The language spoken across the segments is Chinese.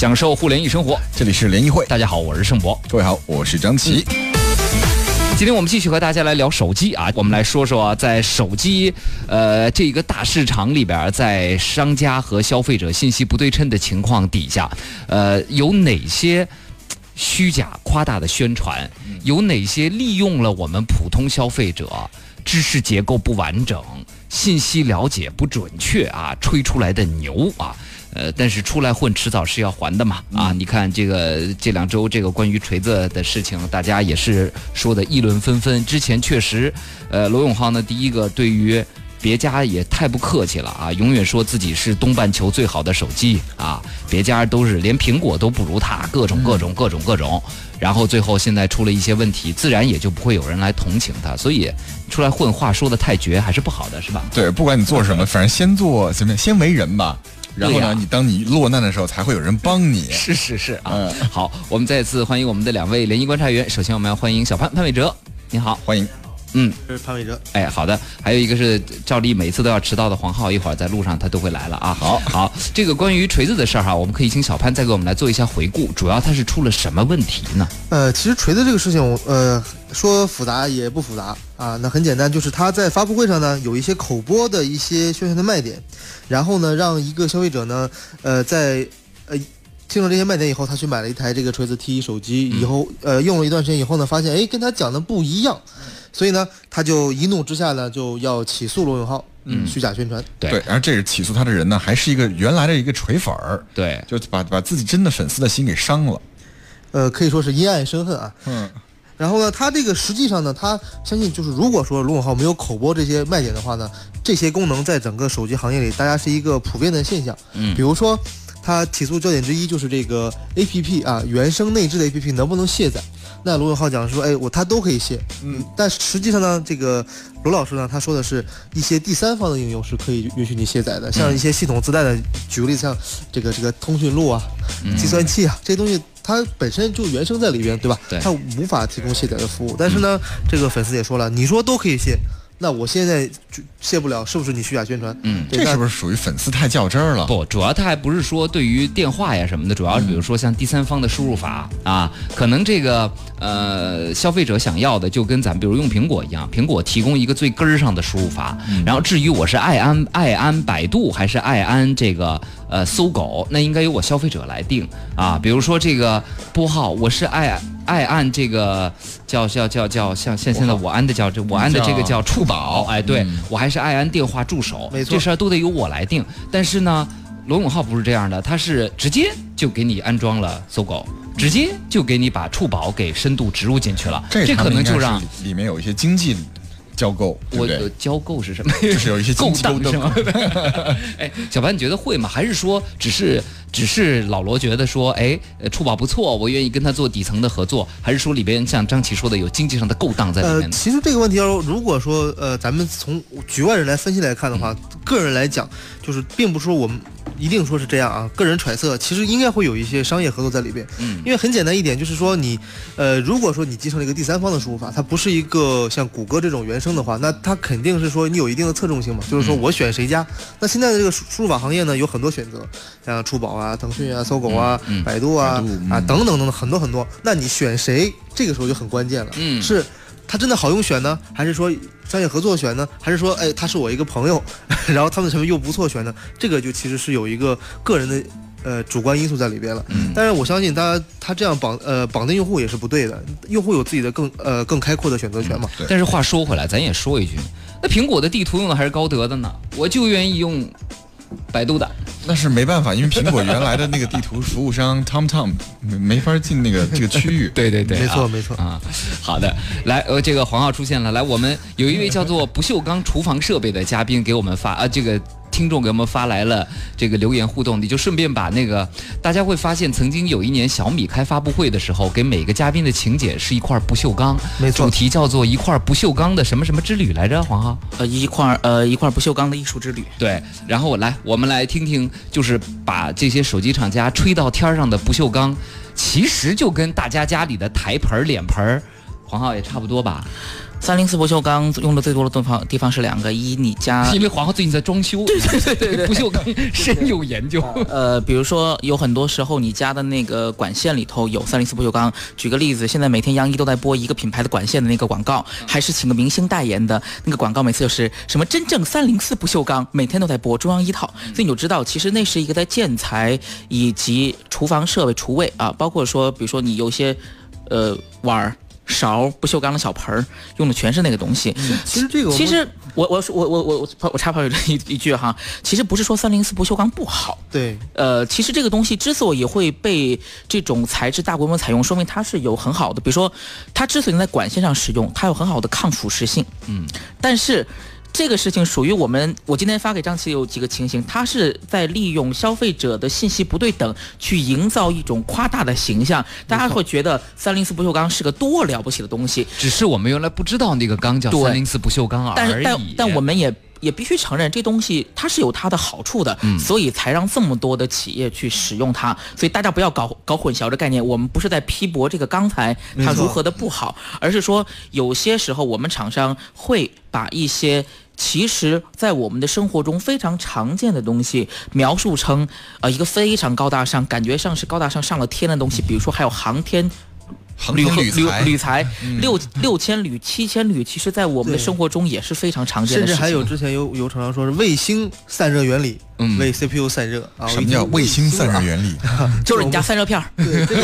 享受互联易生活。这里是联谊会，大家好，我是盛博。各位好，我是张琪。今天我们继续和大家来聊手机啊，我们来说说啊，在手机呃这个大市场里边，在商家和消费者信息不对称的情况底下，呃，有哪些虚假夸大的宣传？有哪些利用了我们普通消费者知识结构不完整、信息了解不准确啊，吹出来的牛啊？呃，但是出来混，迟早是要还的嘛。啊，你看这个这两周这个关于锤子的事情，大家也是说的议论纷纷。之前确实，呃，罗永浩呢，第一个对于别家也太不客气了啊，永远说自己是东半球最好的手机啊，别家都是连苹果都不如他，各种各种各种各种。然后最后现在出了一些问题，自然也就不会有人来同情他。所以出来混，话说的太绝还是不好的，是吧？对，不管你做什么，反正先做什么样，先为人吧。然后呢，你当你落难的时候，才会有人帮你。是是是啊，好，我们再次欢迎我们的两位联谊观察员。首先，我们要欢迎小潘潘伟哲，你好，欢迎。嗯，是潘伟哲。哎，好的。还有一个是照例每次都要迟到的黄浩，一会儿在路上他都会来了啊。好，好，这个关于锤子的事儿哈，我们可以请小潘再给我们来做一下回顾。主要他是出了什么问题呢？呃，其实锤子这个事情，呃，说复杂也不复杂啊。那很简单，就是他在发布会上呢有一些口播的一些宣传的卖点，然后呢让一个消费者呢，呃，在呃听了这些卖点以后，他去买了一台这个锤子 T 手机，以后呃用了一段时间以后呢，发现哎跟他讲的不一样。所以呢，他就一怒之下呢，就要起诉罗永浩，嗯，虚假宣传。对，然后这个起诉他的人呢，还是一个原来的一个锤粉儿，对，就把把自己真的粉丝的心给伤了，呃，可以说是因爱生恨啊。嗯，然后呢，他这个实际上呢，他相信就是如果说罗永浩没有口播这些卖点的话呢，这些功能在整个手机行业里，大家是一个普遍的现象。嗯，比如说他起诉焦点之一就是这个 A P P 啊，原生内置的 A P P 能不能卸载？那罗永浩讲说，哎，我他都可以卸，嗯，但实际上呢，这个罗老师呢，他说的是一些第三方的应用是可以允许你卸载的，像一些系统自带的，举个例子，像这个这个通讯录啊、计算器啊这些东西，它本身就原生在里边，对吧？对，它无法提供卸载的服务。但是呢，这个粉丝也说了，你说都可以卸。那我现在就卸不了，是不是你虚假宣传？嗯，这是不是属于粉丝太较真儿了？不，主要他还不是说对于电话呀什么的，主要是比如说像第三方的输入法啊，可能这个呃消费者想要的就跟咱比如用苹果一样，苹果提供一个最根儿上的输入法，然后至于我是爱安爱安百度还是爱安这个呃搜狗，那应该由我消费者来定啊。比如说这个拨号，我是爱。爱按这个叫叫叫叫像像现在我安的叫这我安的这个叫触宝，哎，对我还是爱安电话助手，没错，这事儿都得由我来定。但是呢，罗永浩不是这样的，他是直接就给你安装了搜狗，直接就给你把触宝给深度植入进去了，这可能就让里面有一些经济。交购，我的交购是什么？就是有一些勾当是吗？哎，小白，你觉得会吗？还是说只是只是老罗觉得说，哎，触宝不错，我愿意跟他做底层的合作？还是说里边像张琪说的有经济上的勾当在里面？呃，其实这个问题要如果说呃，咱们从局外人来分析来看的话，个人来讲，就是并不是说我们。一定说是这样啊？个人揣测，其实应该会有一些商业合作在里边。嗯，因为很简单一点，就是说你，呃，如果说你继承了一个第三方的输入法，它不是一个像谷歌这种原生的话，那它肯定是说你有一定的侧重性嘛。就是说我选谁家？那现在的这个输入法行业呢，有很多选择，像触宝啊、腾讯啊、搜狗啊、百度啊啊等等等等很多很多。那你选谁？这个时候就很关键了。嗯，是。它真的好用选呢，还是说商业合作选呢？还是说，哎，他是我一个朋友，然后他们的产品又不错选呢？这个就其实是有一个个人的呃主观因素在里边了。嗯。但是我相信他他这样绑呃绑定用户也是不对的，用户有自己的更呃更开阔的选择权嘛。对。但是话说回来，咱也说一句，那苹果的地图用的还是高德的呢，我就愿意用。百度的，那是没办法，因为苹果原来的那个地图服务商 TomTom 没没法进那个这个区域。对对对，没错没错啊。好的，来，呃，这个黄浩出现了，来，我们有一位叫做不锈钢厨房设备的嘉宾给我们发啊，这个。听众给我们发来了这个留言互动，你就顺便把那个大家会发现，曾经有一年小米开发布会的时候，给每个嘉宾的请柬是一块不锈钢，没错，主题叫做一块不锈钢的什么什么之旅来着，黄浩，呃，一块呃一块不锈钢的艺术之旅。对，然后我来，我们来听听，就是把这些手机厂家吹到天上的不锈钢，其实就跟大家家里的台盆脸盆黄浩也差不多吧。三零四不锈钢用的最多的地方地方是两个，一你家，因为皇后最近在装修，对对对对，不锈钢深有研究。呃，比如说有很多时候你家的那个管线里头有三零四不锈钢。举个例子，现在每天央一都在播一个品牌的管线的那个广告，还是请个明星代言的那个广告，每次就是什么真正三零四不锈钢，每天都在播中央一套，所以你就知道，其实那是一个在建材以及厨房设备、厨卫啊，包括说，比如说你有些呃碗儿。勺不锈钢的小盆儿用的全是那个东西。其实这个，其实我我我我我我我插跑一 一句哈，其实不是说三零四不锈钢不好。对，呃，其实这个东西之所以会被这种材质大规模采用，说明它是有很好的，比如说它之所以能在管线上使用，它有很好的抗腐蚀性。嗯，但是。这个事情属于我们，我今天发给张琪有几个情形，他是在利用消费者的信息不对等，去营造一种夸大的形象，大家会觉得三零四不锈钢是个多了不起的东西，只是我们原来不知道那个钢叫三零四不锈钢而已。但但但我们也。也必须承认，这东西它是有它的好处的，所以才让这么多的企业去使用它。所以大家不要搞搞混淆这概念。我们不是在批驳这个钢材它如何的不好，而是说有些时候我们厂商会把一些其实在我们的生活中非常常见的东西描述成呃一个非常高大上，感觉上是高大上上了天的东西。比如说还有航天。铝铝铝材六六千铝七千铝，其实在我们的生活中也是非常常见的。甚至还有之前有有厂商说是卫星散热原理。为 CPU 散热啊？什么叫卫星散热原理？就是你家散热片儿。对，这个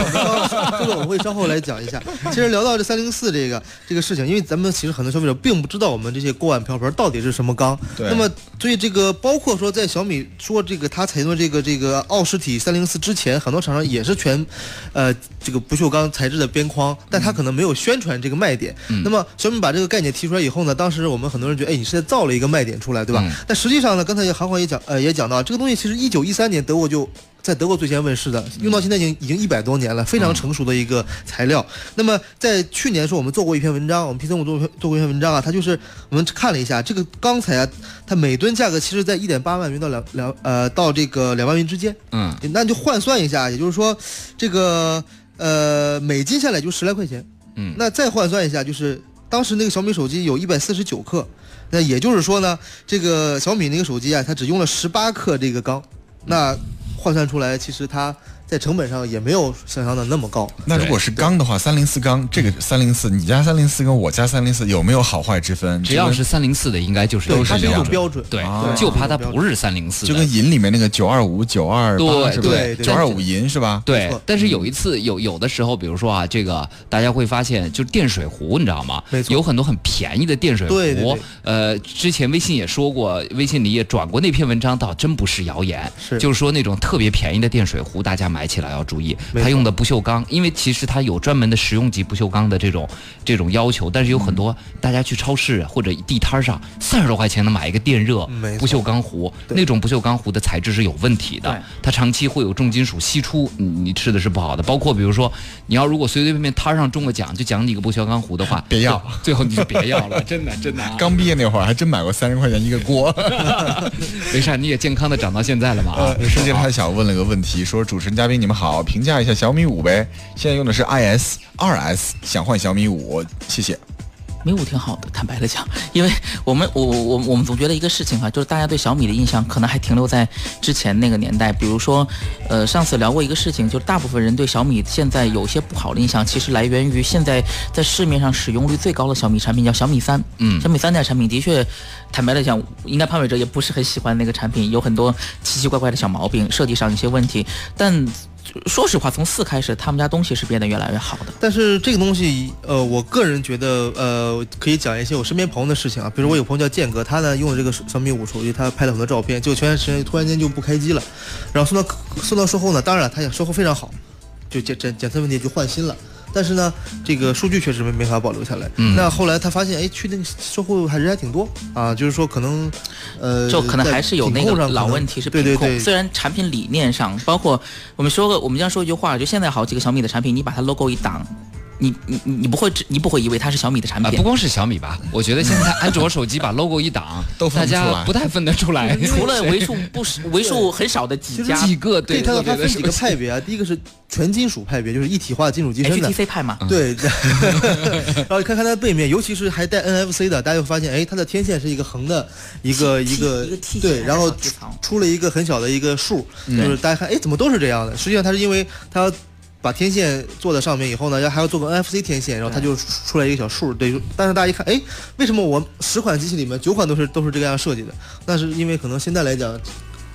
这个我们会稍后来讲一下。其实聊到这三零四这个这个事情，因为咱们其实很多消费者并不知道我们这些锅碗瓢盆到底是什么钢。对。那么，所以这个包括说在小米说这个它采用这个这个奥氏体三零四之前，很多厂商也是全，呃，这个不锈钢材质的边框，但它可能没有宣传这个卖点。嗯。那么小米把这个概念提出来以后呢，当时我们很多人觉得，哎，你是在造了一个卖点出来，对吧？但实际上呢，刚才韩华也讲，呃，也讲。到这个东西，其实一九一三年德国就在德国最先问世的，用到现在已经已经一百多年了，非常成熟的一个材料。那么在去年时候我们做过一篇文章，我们 P 三五做做过一篇文章啊，它就是我们看了一下这个钢材啊，它每吨价格其实在一点八万元到两两呃到这个两万元之间。嗯，那就换算一下，也就是说这个呃每斤下来就十来块钱。嗯，那再换算一下，就是当时那个小米手机有一百四十九克。那也就是说呢，这个小米那个手机啊，它只用了十八克这个钢，那换算出来，其实它。在成本上也没有想象的那么高。那如果是钢的话，三零四钢，这个三零四，你家三零四跟我家三零四有没有好坏之分？只要是三零四的，应该就是都是标准。对，就怕它不是三零四。就跟银里面那个九二五、九二八是对九二五银是吧？对。但是有一次有有的时候，比如说啊，这个大家会发现，就电水壶，你知道吗？有很多很便宜的电水壶。对对。呃，之前微信也说过，微信里也转过那篇文章，倒真不是谣言。是。就是说那种特别便宜的电水壶，大家买起来要注意。它用的不锈钢，因为其实它有专门的食用级不锈钢的这种这种要求，但是有很多大家去超市或者地摊上三十多块钱能买一个电热不锈钢壶，那种不锈钢壶的材质是有问题的，它长期会有重金属析出，你你吃的是不好的。包括比如说你要如果随随便便摊上中个奖就奖你一个不锈钢壶的话，别要，最后你就别要了，真的真的。刚毕业那会儿还真买过三十块钱一个锅，没事，你也健康的长到现在了嘛啊。世界他想问了个问题，说主持人嘉宾你们好，评。价一下小米五呗，现在用的是 IS 二 S，想换小米五，谢谢。米五挺好的，坦白的讲，因为我们我我我们总觉得一个事情哈，就是大家对小米的印象可能还停留在之前那个年代，比如说，呃，上次聊过一个事情，就是大部分人对小米现在有些不好的印象，其实来源于现在在市面上使用率最高的小米产品叫小米三，嗯，小米三代产品的确，坦白的讲，应该潘伟哲也不是很喜欢那个产品，有很多奇奇怪怪的小毛病，设计上一些问题，但。说实话，从四开始，他们家东西是变得越来越好的。但是这个东西，呃，我个人觉得，呃，可以讲一些我身边朋友的事情啊。比如我有朋友叫剑哥，他呢用了这个小米五手机，他拍了很多照片，就前段时间突然间就不开机了，然后送到送到售后呢，当然了他也售后非常好，就检检检测问题就换新了。但是呢，这个数据确实没没法保留下来。那后来他发现，哎，去那个售后还人还挺多啊，就是说可能，呃，就可能还是有那个老问题是品控。虽然产品理念上，包括我们说个，我们经常说一句话，就现在好几个小米的产品，你把它 logo 一挡。你你你你不会只你不会以为它是小米的产啊，品不。光是小米吧，我觉得现在安卓手机把 logo 一挡，都分大家不出来不太分得出来，除了为数不是为数很少的几家几个对，它分几个派别啊，第一个是全金属派别，就是一体化金属机身的。HTC 派嘛，对，然后你看看它的背面，尤其是还带 NFC 的，大家会发现，哎，它的天线是一个横的，一个梯一个一个梯对，然后出了一个很小的一个数，就是大家看，哎，怎么都是这样的？实际上它是因为它要把天线做在上面以后呢，要还要做个 NFC 天线，然后它就出来一个小数，对。但是大家一看，哎，为什么我十款机器里面九款都是都是这个样设计的？那是因为可能现在来讲，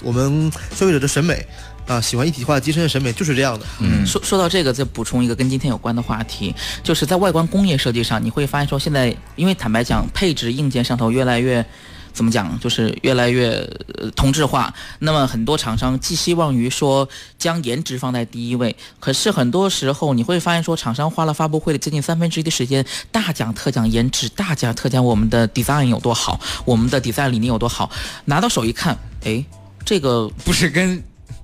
我们消费者的审美啊，喜欢一体化机身的审美就是这样的。嗯说说到这个，再补充一个跟今天有关的话题，就是在外观工业设计上，你会发现说现在，因为坦白讲，配置硬件上头越来越。怎么讲？就是越来越呃同质化。那么很多厂商寄希望于说将颜值放在第一位，可是很多时候你会发现说，厂商花了发布会的接近三分之一的时间，大讲特讲颜值，大讲特讲我们的 design 有多好，我们的 design 理念有多好。拿到手一看，哎，这个不是跟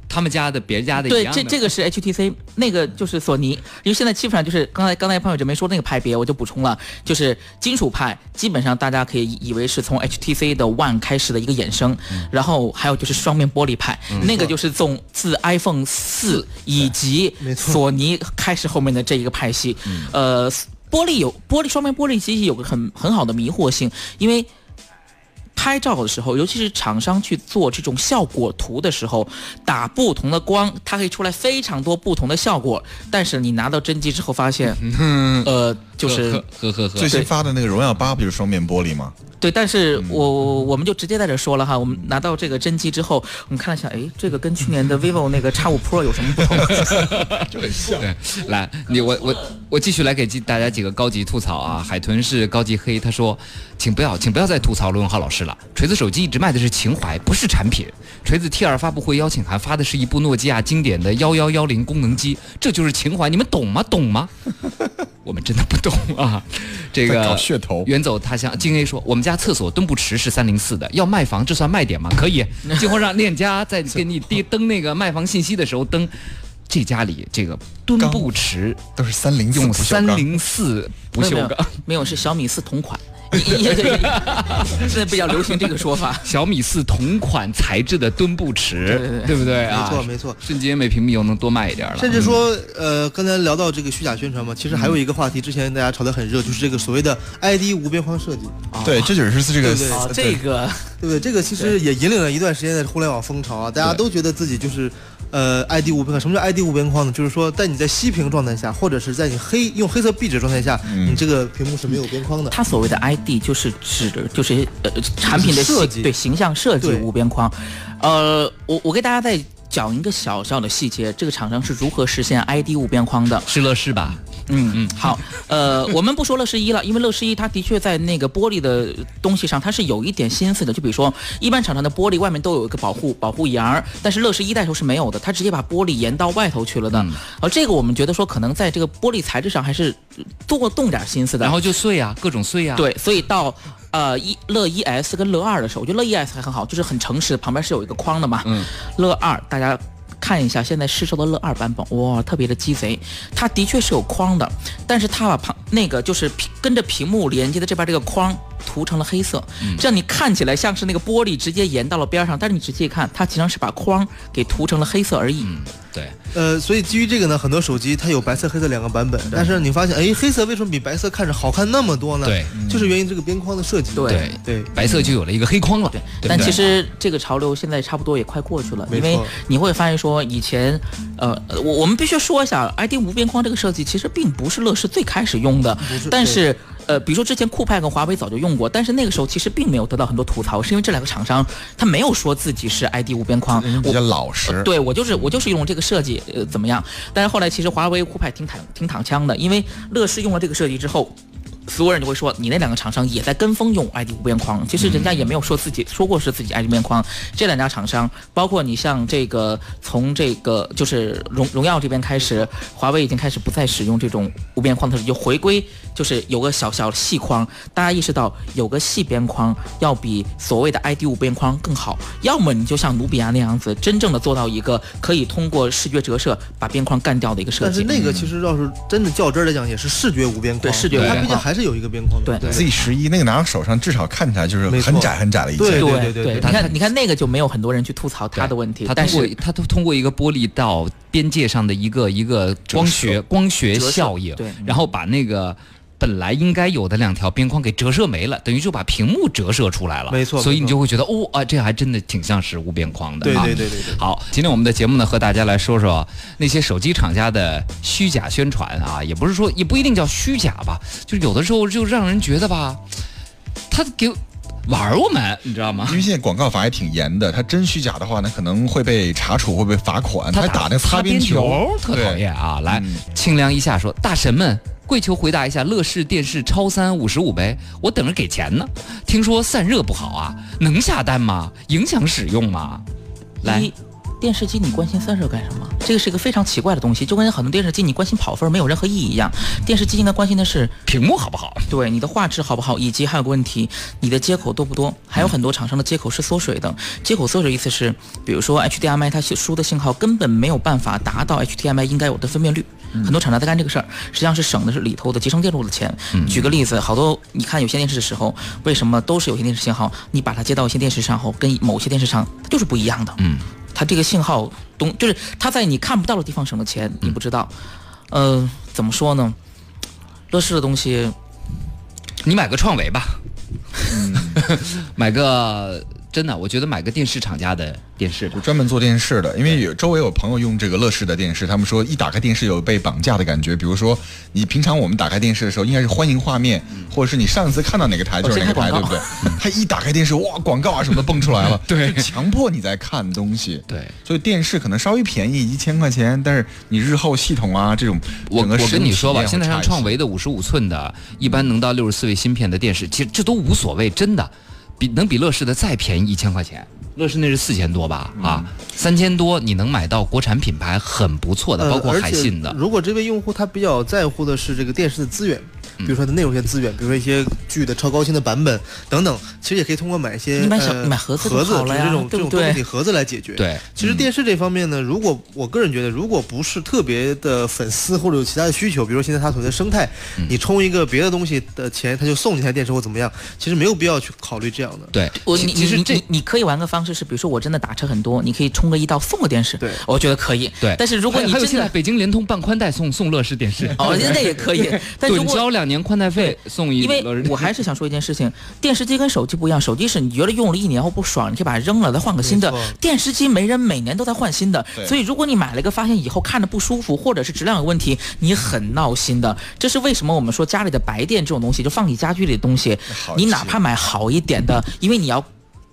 他们家的别家的一对，样的。这这个是 HTC，那个就是索尼，因为现在基本上就是刚才刚才潘伟哲没说那个派别，我就补充了，就是金属派，基本上大家可以以为是从 HTC 的 One 开始的一个衍生，然后还有就是双面玻璃派，那个就是从自 iPhone 四以及索尼开始后面的这一个派系，呃，玻璃有玻璃双面玻璃机器有个很很好的迷惑性，因为。拍照的时候，尤其是厂商去做这种效果图的时候，打不同的光，它可以出来非常多不同的效果。但是你拿到真机之后发现，呃，就是呵呵呵呵最新发的那个荣耀八不就是双面玻璃吗？对，但是我我我们就直接在这说了哈，我们拿到这个真机之后，我们看了一下，哎，这个跟去年的 vivo 那个 X 五 Pro 有什么不同？就很像。对，来，你我我我继续来给几大家几个高级吐槽啊！海豚是高级黑，他说，请不要，请不要再吐槽罗永浩老师了。锤子手机一直卖的是情怀，不是产品。锤子 T 二发布会邀请函发的是一部诺基亚经典的幺幺幺零功能机，这就是情怀，你们懂吗？懂吗？我们真的不懂啊！这个搞个噱头远走他乡，金 A 说，我们家厕所墩布池是三零四的，要卖房，这算卖点吗？可以，今后让链家在给你登登那个卖房信息的时候登。这家里这个墩布池都是三零四用不锈钢三零四不锈钢，没有是小米四同款，现在比较流行这个说法。小米四同款材质的墩布池，对对对不对啊？没错没错瞬间每平米又能多卖一点了。甚至说，呃，刚才聊到这个虚假宣传嘛，其实还有一个话题，之前大家炒得很热，就是这个所谓的 ID 无边框设计，对，这就是这个对对哦，对这个对不对？这个其实也引领了一段时间的互联网风潮啊，大家都觉得自己就是。呃，ID 无边框，什么叫 ID 无边框呢？就是说，在你在熄屏状态下，或者是在你黑用黑色壁纸状态下，嗯你这个屏幕是没有边框的。它所谓的 ID 就是指的就是呃产品的设计对形象设计无边框。呃，我我给大家再讲一个小小的细节，这个厂商是如何实现 ID 无边框的。是乐视吧？嗯嗯，好，呃，我们不说乐视一了，因为乐视一它的确在那个玻璃的东西上，它是有一点心思的。就比如说，一般厂商的玻璃外面都有一个保护保护沿儿，但是乐视一代头是没有的，它直接把玻璃延到外头去了的。而这个我们觉得说，可能在这个玻璃材质上还是多动点心思的。然后就碎啊，各种碎啊。，对，所以到呃一乐一 S 跟乐二的时候，我觉得乐一 S 还很好，就是很诚实，旁边是有一个框的嘛。嗯，乐二大家。看一下现在市售的乐二版本，哇，特别的鸡贼，它的确是有框的，但是它把旁那个就是跟着屏幕连接的这边这个框涂成了黑色，这样你看起来像是那个玻璃直接延到了边上，但是你仔细一看，它其实是把框给涂成了黑色而已。对，呃，所以基于这个呢，很多手机它有白色、黑色两个版本，但是你发现，哎，黑色为什么比白色看着好看那么多呢？对，就是源于这个边框的设计。对对对，白色就有了一个黑框了。对但其实这个潮流现在差不多也快过去了，因为你会发现说以前，呃，我我们必须说一下，ID 无边框这个设计其实并不是乐视最开始用的，但是。呃，比如说之前酷派跟华为早就用过，但是那个时候其实并没有得到很多吐槽，是因为这两个厂商他没有说自己是 ID 无边框，比较老实。对我就是我就是用这个设计，呃，怎么样？但是后来其实华为酷派挺躺挺躺枪的，因为乐视用了这个设计之后，所有人就会说你那两个厂商也在跟风用 ID 无边框，其实人家也没有说自己说过是自己 ID 无边框。这两家厂商，包括你像这个从这个就是荣荣耀这边开始，华为已经开始不再使用这种无边框的时候，就回归就是有个小小细框，大家意识到有个细边框要比所谓的 ID 无边框更好。要么你就像努比亚那样子，真正的做到一个可以通过视觉折射把边框干掉的一个设计。但是那个其实要是真的较真儿来讲，也是视觉无边框，对视觉无边它毕竟框还是有一个边框的。对 Z 十一那个拿到手上，至少看起来就是很窄很窄的一件。对对对对你看你看那个就没有很多人去吐槽它的问题，它但是通过它都通过一个玻璃到边界上的一个一个光学光学效应，对然后把那个。本来应该有的两条边框给折射没了，等于就把屏幕折射出来了。没错所以你就会觉得，哦啊，这还真的挺像是无边框的。对啊对对对对。好，今天我们的节目呢，和大家来说说那些手机厂家的虚假宣传啊，也不是说，也不一定叫虚假吧，就有的时候就让人觉得吧，他给玩我们，你知道吗因？为现在广告法也挺严的，它真虚假的话呢，可能会被查处，会被罚款。他还打那个擦边球，特讨厌啊！来嗯，清凉一下说，大神们。跪求回答一下，乐视电视超三五十五呗，我等着给钱呢。听说散热不好啊，能下单吗？影响使用吗？来一，电视机你关心散热干什么？这个是一个非常奇怪的东西，就跟很多电视机你关心跑分没有任何意义一样。电视机应该关心的是屏幕好不好？对你的画质好不好，以及还有个问题，你的接口多不多？还有很多厂商的接口是缩水的。接口缩水意思是，比如说 HDMI 它输的信号根本没有办法达到 HDMI 应该有的分辨率。很多厂商在干这个事儿，实际上是省的是里头的集成电路的钱。举个例子，好多你看有线电视的时候，为什么都是有线电视信号？你把它接到有线电视上后，跟某些电视上它就是不一样的。嗯，它这个信号东就是它在你看不到的地方省的钱，你不知道。呃，怎么说呢？乐视的东西你买个创维吧，买个真的，我觉得买个电视厂家的电视就专门做电视的，因为有周围有朋友用这个乐视的电视，他们说一打开电视有被绑架的感觉。比如说，你平常我们打开电视的时候，应该是欢迎画面，或者是你上一次看到哪个台就是哪个台，对不对？他一打开电视，哇，广告啊什么的蹦出来了，对强迫你在看东西。对。所以电视可能稍微便宜一千块钱，但是你日后系统啊这种，我我跟你说吧，现在像创维的五十五寸的，一般能到六十四位芯片的电视，其实这都无所谓，真的，比能比乐视的再便宜一千块钱。乐视那是四千多吧？啊，三千多你能买到国产品牌很不错的，呃包括海信的。如果这位用户他比较在乎的是这个电视的资源，嗯比如说它内容一些资源，比如说一些剧的超高清的版本等等，其实也可以通过买一些你买小买盒子就盒子这种这种对不对？多媒体盒子来解决。对，其实电视这方面呢，如果我个人觉得，如果不是特别的粉丝或者有其他的需求，比如说现在它所谓的生态，嗯。你充一个别的东西的钱，它就送你台电视或怎么样，其实没有必要去考虑这样的。对，我其实这你你可以玩个方式是，比如说我真的打车很多，你可以充个一到送个电视，对。我觉得可以。对，但是如果还还有你真的现在北京联通办宽带送送乐视电视，哦，那也可以。但如趸果 交两年宽带费送一因为我还是想说一件事情，电视机跟手机不一样，手机是你觉得用了一年后不爽，你可以把它扔了，再换个新的。电视机没人每年都在换新的，所以如果你买了一个发现以后看着不舒服，或者是质量有问题，你很闹心的。这是为什么我们说家里的白电这种东西，就放你家居里的东西你哪怕买好一点的，因为你要对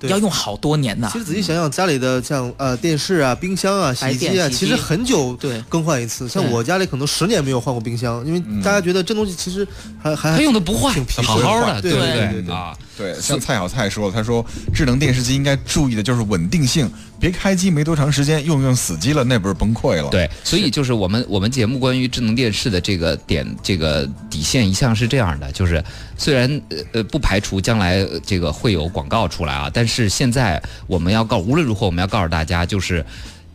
要用好多年呢其。实仔细想想，家里的像呃电视啊、冰箱啊、洗衣机啊，其实很久对。更换一次。像我家里可能十年没有换过冰箱，因为大家觉得这东西其实还还还用的不坏挺，皮好好的，对对。对对对。啊？对，像蔡小蔡说了，他说智能电视机应该注意的就是稳定性，别开机没多长时间用用死机了，那不是崩溃了？，对，所以就是我们我们节目关于智能电视的这个点这个底线一向是这样的，就是虽然呃呃不排除将来呃这个会有广告出来啊，但是现在我们要告无论如何我们要告诉大家就是。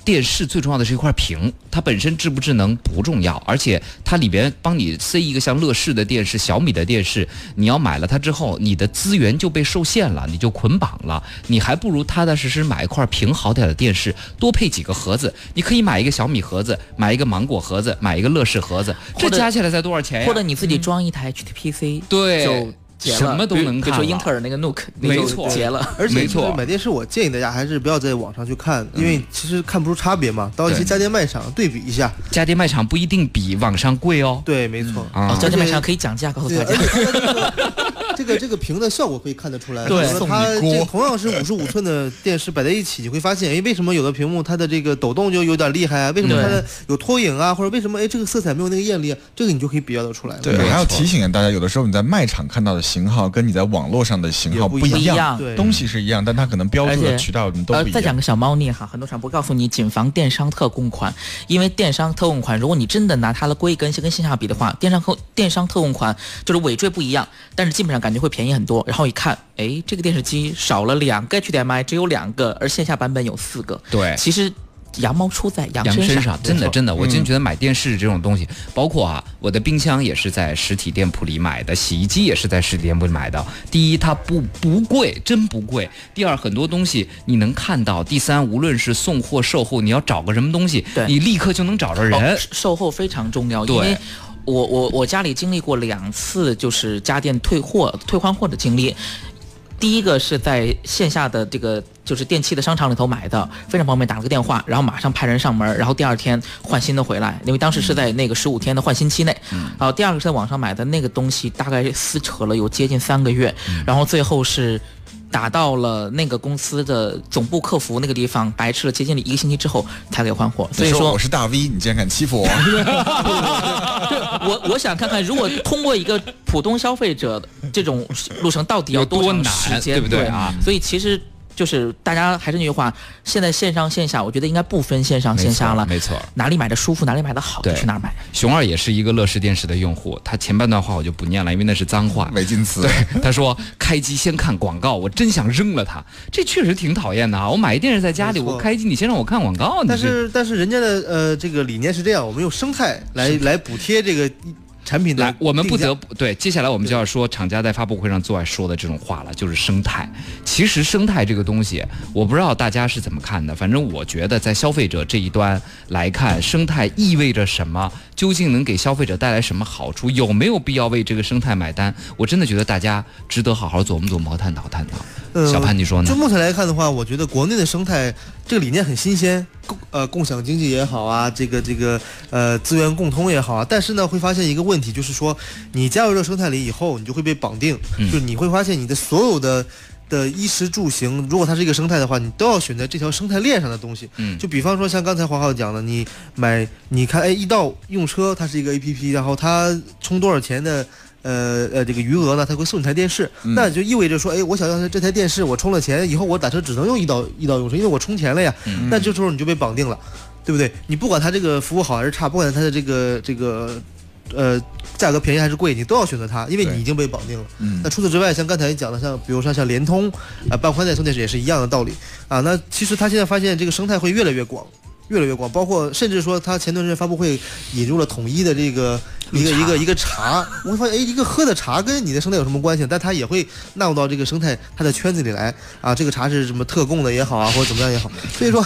电视最重要的是一块屏，它本身智不智能不重要，而且它里边帮你塞一个像乐视的电视、小米的电视，你要买了它之后，你的资源就被受限了，你就捆绑了，你还不如踏踏实实买一块屏好点的电视，多配几个盒子，你可以买一个小米盒子，买一个芒果盒子，买一个乐视盒子，这加起来才多少钱呀？或者你自己装一台 HTPC，对什么都能看比如说英特尔那个 Nook，没错结了。而且买电视，我建议大家还是不要在网上去看，因为其实看不出差别嘛。到一些家电卖场对比一下，家电卖场不一定比网上贵哦。对，没错。啊哦，家电卖场可以讲价，告诉对，大家。这个这个屏的效果可以看得出来。对就是说它这同样是五十五寸的电视摆在一起，你会发现，哎，为什么有的屏幕它的这个抖动就有点厉害啊？为什么它的有拖影啊？或者为什么哎这个色彩没有那个艳丽啊？这个你就可以比较得出来。对，还要提醒大家，有的时候你在卖场看到的型号跟你在网络上的型号不一一样东西是一样，但它可能标注的渠道都不，一样。呃再讲个小猫腻哈，很多厂不告诉你，谨防电商特供款，因为电商特供款，如果你真的拿它的规跟跟线下比的话，电商特电商特供款就是尾缀不一样，但是基本上感觉会便宜很多。然后一看，哎，这个电视机少了两个 HDMI，只有两个，而线下版本有四个。对其实羊毛出在羊身上，真的真的，我嗯真觉得买电视这种东西，包括啊，我的冰箱也是在实体店铺里买的，洗衣机也是在实体店铺里买的。第一，它不不贵，真不贵；第二，很多东西你能看到；第三，无论是送货售后，你要找个什么东西，你立刻就能找着人。哦售后非常重要，对因为我我我家里经历过两次就是家电退货退换货的经历。第一个是在线下的这个就是电器的商场里头买的，非常方便，打了个电话，然后马上派人上门，然后第二天换新的回来，因为当时是在那个十五天的换新期内。然后第二个是在网上买的那个东西，大概撕扯了有接近三个月，然后最后是。打到了那个公司的总部客服那个地方，白痴了接近了一个星期之后才给换货。所以你说我是大 V，你竟然敢欺负我？我我想看看，如果通过一个普通消费者的这种路程，到底要多长时间，对不对啊所以其实就是大家还是那句话，现在线上线下，我觉得应该不分线上线下了，没错。哪里买的舒服，哪里买的好就去哪儿买。熊二也是一个乐视电视的用户，他前半段话我就不念了，因为那是脏话。违禁词。对，他说开机先看广告，我真想扔了它。这确实挺讨厌的啊！我买一电视在家里，我开机你先让我看广告，但这是但是人家的呃这个理念是这样，我们用生态来来补贴这个产品的来，我们不得不对，接下来我们就要说厂家在发布会上最爱说的这种话了，就是生态。其实生态这个东西，我不知道大家是怎么看的，反正我觉得在消费者这一端来看，生态意味着什么，究竟能给消费者带来什么好处，有没有必要为这个生态买单？我真的觉得大家值得好好琢磨琢磨和探讨探讨。呃小潘，你说呢就？目前来看的话，我觉得国内的生态这个理念很新鲜，共呃共享经济也好啊，这个这个呃资源共通也好啊，但是呢会发现一个问题，就是说你加入这个生态里以后，你就会被绑定，嗯就是你会发现你的所有的。的衣食住行，如果它是一个生态的话，你都要选择这条生态链上的东西。嗯就比方说像刚才黄浩讲的，你买，你看，哎，易到用车它是一个 A P P，然后它充多少钱的，呃呃，这个余额呢，它会送你台电视，嗯那就意味着说，哎，我想要这台电视，我充了钱以后，我打车只能用易到易到用车，因为我充钱了呀。嗯那这时候你就被绑定了，对不对？你不管它这个服务好还是差，不管它的这个这个呃价格便宜还是贵，你都要选择它，因为你已经被绑定了。嗯那除此之外，像刚才讲的，像比如说像联通啊、办宽带送电视也是一样的道理啊。那其实它现在发现这个生态会越来越广。越来越广，包括甚至说，它前段时间发布会引入了统一的这个一个一个一个茶，我会发现，哎，一个喝的茶跟你的生态有什么关系？但它也会纳入到这个生态它的圈子里来啊。这个茶是什么特供的也好啊，或者怎么样也好。所以说，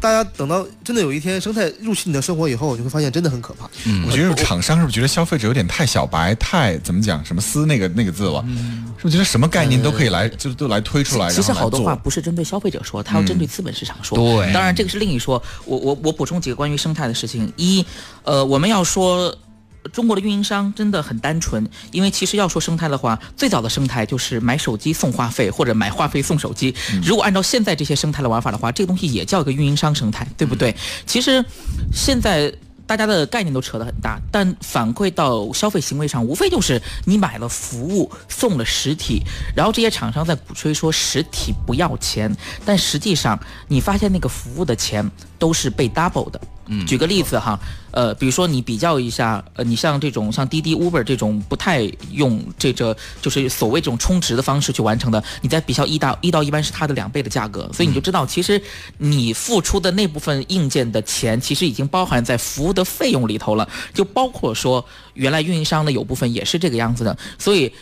大家等到真的有一天生态入侵你的生活以后，你会发现真的很可怕。嗯我觉得厂商是不是觉得消费者有点太小白，太怎么讲什么撕那个那个字了？是不是觉得什么概念都可以来，就都来推出来，其实好多话不是针对消费者说，它要针对资本市场说。对当然这个是另一说。我我我补充几个关于生态的事情。一，呃，我们要说。中国的运营商真的很单纯，因为其实要说生态的话，最早的生态就是买手机送话费，或者买话费送手机。如果按照现在这些生态的玩法的话，这个东西也叫一个运营商生态，对不对？其实现在大家的概念都扯得很大，但反馈到消费行为上，无非就是你买了服务送了实体，然后这些厂商在鼓吹说实体不要钱，但实际上你发现那个服务的钱都是被 double 的。嗯，举个例子哈，呃，比如说你比较一下，呃，你像这种像滴滴、Uber 这种不太用这个就是所谓这种充值的方式去完成的，你在比较一到一到一般是它的两倍的价格，所以你就知道，其实你付出的那部分硬件的钱，其实已经包含在服务的费用里头了，就包括说原来运营商的有部分也是这个样子的，所以。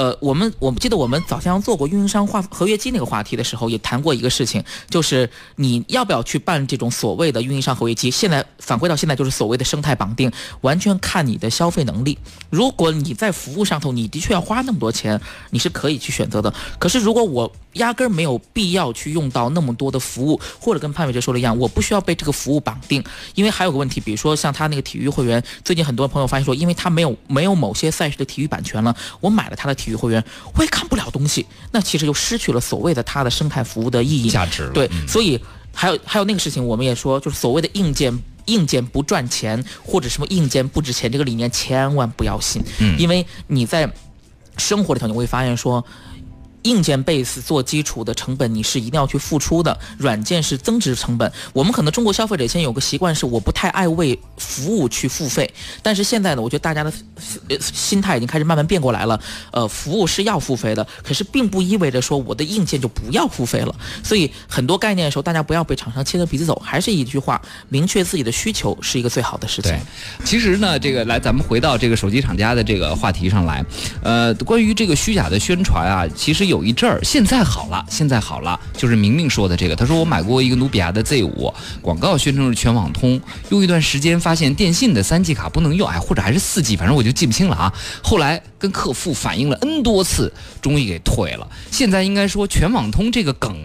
呃，我们我们记得我们早先做过运营商话合约机那个话题的时候，也谈过一个事情，就是你要不要去办这种所谓的运营商合约机？现在反馈到现在就是所谓的生态绑定，完全看你的消费能力。如果你在服务上头，你的确要花那么多钱，你是可以去选择的。可是如果我压根儿没有必要去用到那么多的服务，或者跟潘伟哲说的一样，我不需要被这个服务绑定，因为还有个问题，比如说像他那个体育会员，最近很多朋友发现说，因为他没有没有某些赛事的体育版权了，我买了他的体育。体育会员，我也看不了东西，那其实就失去了所谓的它的生态服务的意义价值了。对，所以还有还有那个事情，我们也说，就是所谓的硬件。硬件不赚钱，或者什么硬件不值钱，这个理念千万不要信，嗯因为你在生活里头你会发现说。硬件 base 做基础的成本，你是一定要去付出的。软件是增值成本。我们可能中国消费者现在有个习惯是，我不太爱为服务去付费。但是现在呢，我觉得大家的心态已经开始慢慢变过来了。呃，服务是要付费的，可是并不意味着说我的硬件就不要付费了。所以很多概念的时候，大家不要被厂商牵着鼻子走。还是一句话，明确自己的需求是一个最好的事情。，其实呢，这个来，咱们回到这个手机厂家的这个话题上来，呃，关于这个虚假的宣传啊，其实有一阵儿，现在好了，现在好了，就是明明说的这个，他说我买过一个努比亚的 Z 五，广告宣称是全网通，用一段时间发现电信的三 G 卡不能用，哎，或者还是四 G，反正我就记不清了啊。后来跟客服反映了 N 多次，终于给退了。现在应该说全网通这个梗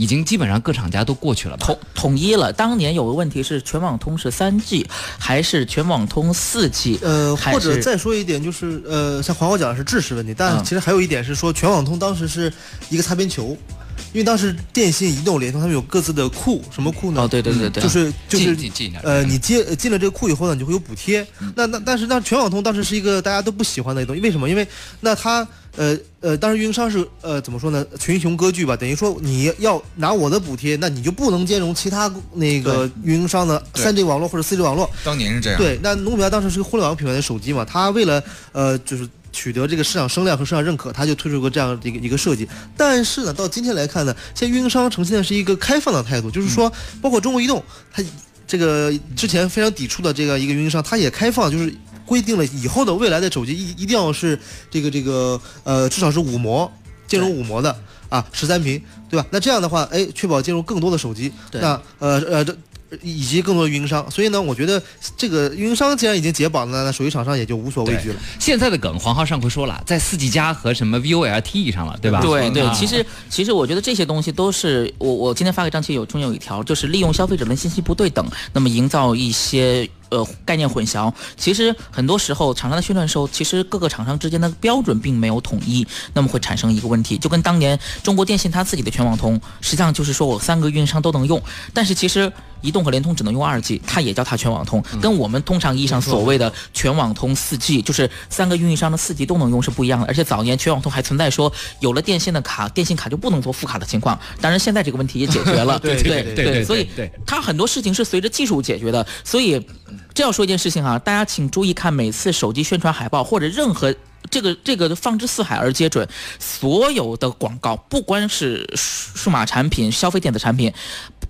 已经基本上各厂家都过去了吧？统统一了。当年有个问题是，全网通是三 G 还是全网通四 G？呃，或者再说一点，就是呃，像黄华讲的是制式问题，但嗯其实还有一点是说，全网通当时是一个擦边球，因为当时电信、移动、联通他们有各自的库，什么库呢？哦，对对对对，就是就是呃，你接呃进了这个库以后呢，你就会有补贴。那那但是那全网通当时是一个大家都不喜欢的一个东西，为什么？因为那它呃呃，当时运营商是呃怎么说呢？群雄割据吧，等于说你要拿我的补贴，那你就不能兼容其他那个运营商的对三 G 网络或者四 G 网络。当年是这样。对，那努比亚当时是个互联网品牌的手机嘛，它为了呃就是取得这个市场声量和市场认可，他就推出过这样的一个一个设计。但是呢，到今天来看呢，现在运营商呈现的是一个开放的态度，就是说，包括中国移动，它这个之前非常抵触的这个一个运营商，它也开放，就是。规定了以后的未来的手机一一定要是这个这个呃至少是五模兼容五模的啊十三屏对吧？那这样的话，哎，确保兼容更多的手机。那呃呃这。以及更多的运营商，所以呢，我觉得这个运营商既然已经解绑了，那手机厂商也就无所畏惧了。现在的梗，黄浩上回说了，在四 G 加和什么 VOLTE 上了，对吧？对对啊，其实其实我觉得这些东西都是我我今天发给张琪有中间有一条，就是利用消费者们信息不对等，那么营造一些。呃，概念混淆，其实很多时候厂商的宣传时候，其实各个厂商之间的标准并没有统一，那么会产生一个问题，就跟当年中国电信它自己的全网通，实际上就是说我三个运营商都能用，但是其实移动和联通只能用二 G，它也叫它全网通，跟我们通常意义上所谓的全网通四 G，就是三个运营商的四 G 都能用是不一样的。而且早年全网通还存在说有了电信的卡，电信卡就不能做副卡的情况。当然现在这个问题也解决了，对对对对对所以它很多事情是随着技术解决的。所以这要说一件事情啊，大家请注意看每次手机宣传海报或者任何。这个这个放之四海而皆准，所有的广告，不光是数数码产品、消费电子产品，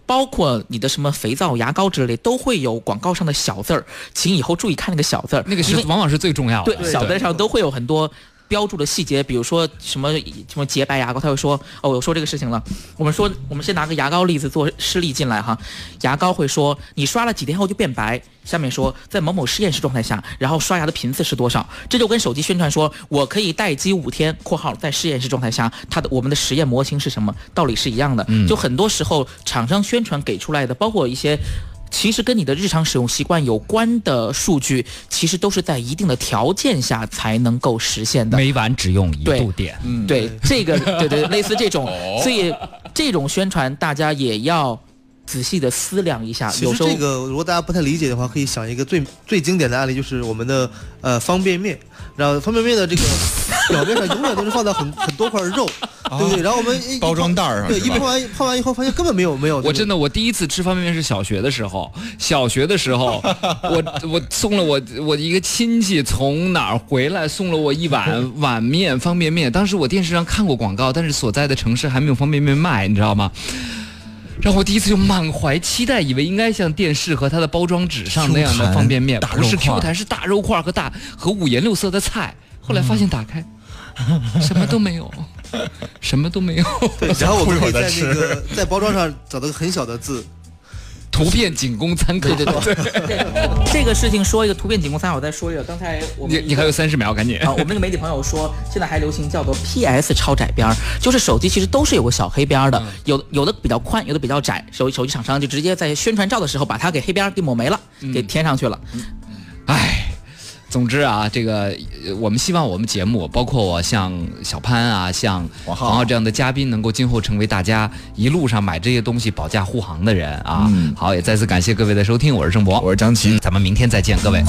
包括你的什么肥皂、牙膏之类，都会有广告上的小字儿，请以后注意看那个小字儿，那个是往往是最重要的。对小字上都会有很多。标注的细节，比如说什么什么洁白牙膏，他会说哦，我说这个事情了。我们说，我们先拿个牙膏例子做示例进来哈。牙膏会说你刷了几天后就变白，下面说在某某实验室状态下，然后刷牙的频次是多少，这就跟手机宣传说我可以待机五天（括号在实验室状态下），它的我们的实验模型是什么，道理是一样的。就很多时候厂商宣传给出来的，包括一些。其实跟你的日常使用习惯有关的数据，其实都是在一定的条件下才能够实现的。每晚只用一度电。嗯，对这个，对对，类似这种，哦所以这种宣传大家也要仔细的思量一下。其有时候实这个如果大家不太理解的话，可以想一个最最经典的案例，就是我们的呃方便面。然后方便面的这个 表面上永远都是放在很 很多块肉，对不对？然后我们一包装袋儿上对一泡完泡完以后，发现根本没有没有。我真的，我第一次吃方便面是小学的时候。小学的时候，我我送了我我一个亲戚从哪儿回来，送了我一碗碗面方便面。当时我电视上看过广告，但是所在的城市还没有方便面卖，你知道吗？然后我第一次就满怀期待，以为应该像电视和它的包装纸上那样的方便面，不是 Q 弹，是大肉块和大和五颜六色的菜。后来发现打开，什么都没有，什么都没有。对，然后我们可以 在那个在包装上找到个很小的字，图片仅供参考。对对对，这 这个事情说一个图片仅供参考，我再说一个。刚才我们你你还有三十秒，赶紧。啊，我们那个媒体朋友说，现在还流行叫做 PS 超窄边儿，就是手机其实都是有个小黑边儿的，有有的比较宽，有的比较窄。手手机厂商就直接在宣传照的时候把它给黑边儿给抹没了，给添上去了。唉，总之啊，这个呃我们希望我们节目，包括我像小潘啊，像黄浩黄浩这样的嘉宾，能够今后成为大家一路上买这些东西保驾护航的人啊。嗯好，也再次感谢各位的收听，我是郑博，我是张琪。咱们明天再见，各位。